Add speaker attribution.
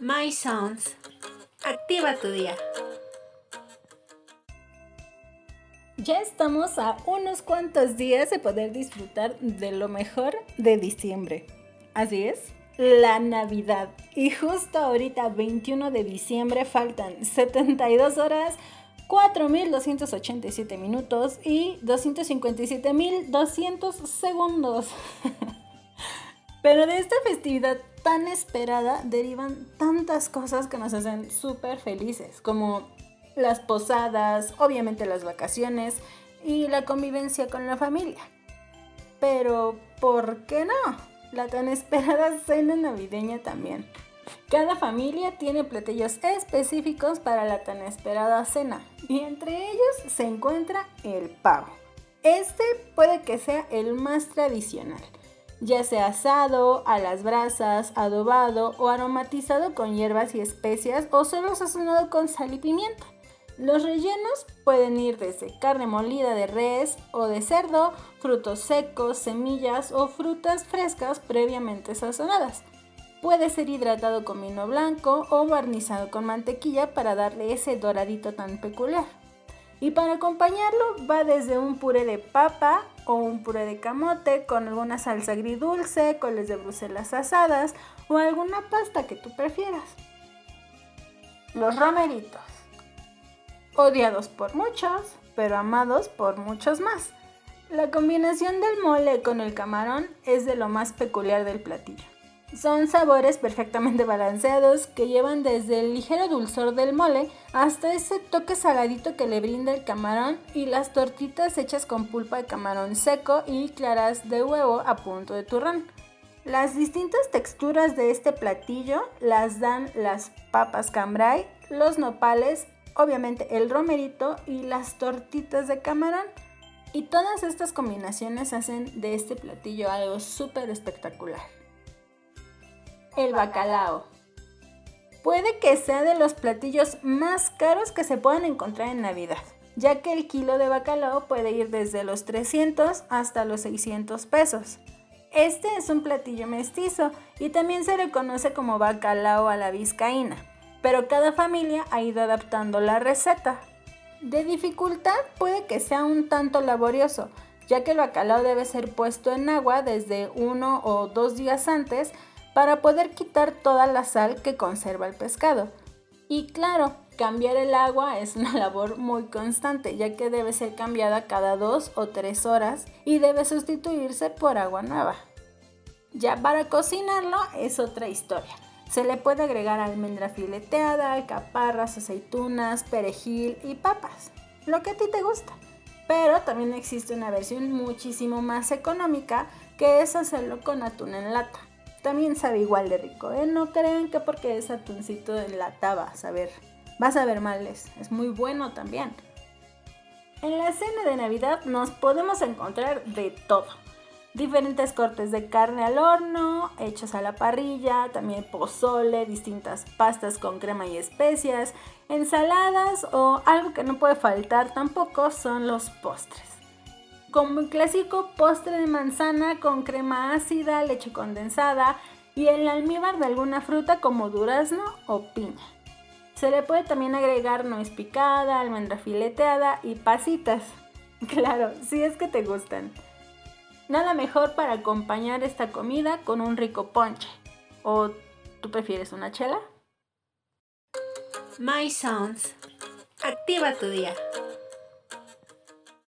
Speaker 1: My Sounds. Activa tu día.
Speaker 2: Ya estamos a unos cuantos días de poder disfrutar de lo mejor de diciembre. Así es, la Navidad. Y justo ahorita, 21 de diciembre, faltan 72 horas, 4.287 minutos y 257.200 segundos. Pero de esta festividad tan esperada derivan tantas cosas que nos hacen súper felices, como las posadas, obviamente las vacaciones y la convivencia con la familia. Pero, ¿por qué no? La tan esperada cena navideña también. Cada familia tiene platillos específicos para la tan esperada cena y entre ellos se encuentra el pavo. Este puede que sea el más tradicional ya sea asado, a las brasas, adobado o aromatizado con hierbas y especias o solo sazonado con sal y pimienta. Los rellenos pueden ir desde carne molida de res o de cerdo, frutos secos, semillas o frutas frescas previamente sazonadas. Puede ser hidratado con vino blanco o barnizado con mantequilla para darle ese doradito tan peculiar. Y para acompañarlo va desde un puré de papa o un puré de camote con alguna salsa agridulce, coles de Bruselas asadas o alguna pasta que tú prefieras. Los romeritos. Odiados por muchos, pero amados por muchos más. La combinación del mole con el camarón es de lo más peculiar del platillo. Son sabores perfectamente balanceados que llevan desde el ligero dulzor del mole hasta ese toque saladito que le brinda el camarón y las tortitas hechas con pulpa de camarón seco y claras de huevo a punto de turrón. Las distintas texturas de este platillo las dan las papas cambray, los nopales, obviamente el romerito y las tortitas de camarón. Y todas estas combinaciones hacen de este platillo algo súper espectacular el bacalao. Puede que sea de los platillos más caros que se puedan encontrar en Navidad, ya que el kilo de bacalao puede ir desde los 300 hasta los 600 pesos. Este es un platillo mestizo y también se le conoce como bacalao a la vizcaína, pero cada familia ha ido adaptando la receta. De dificultad puede que sea un tanto laborioso, ya que el bacalao debe ser puesto en agua desde uno o dos días antes para poder quitar toda la sal que conserva el pescado. Y claro, cambiar el agua es una labor muy constante, ya que debe ser cambiada cada dos o tres horas y debe sustituirse por agua nueva. Ya para cocinarlo es otra historia. Se le puede agregar almendra fileteada, alcaparras, aceitunas, perejil y papas, lo que a ti te gusta. Pero también existe una versión muchísimo más económica que es hacerlo con atún en lata. También sabe igual de rico, ¿eh? No crean que porque es atuncito de lata vas a vas a ver males. Es muy bueno también. En la cena de Navidad nos podemos encontrar de todo. Diferentes cortes de carne al horno, hechos a la parrilla, también pozole, distintas pastas con crema y especias, ensaladas o algo que no puede faltar tampoco son los postres como el clásico postre de manzana con crema ácida, leche condensada y el almíbar de alguna fruta como durazno o piña. Se le puede también agregar nuez picada, almendra fileteada y pasitas. Claro, si es que te gustan. Nada mejor para acompañar esta comida con un rico ponche. ¿O tú prefieres una chela?
Speaker 1: My Sounds. Activa tu día.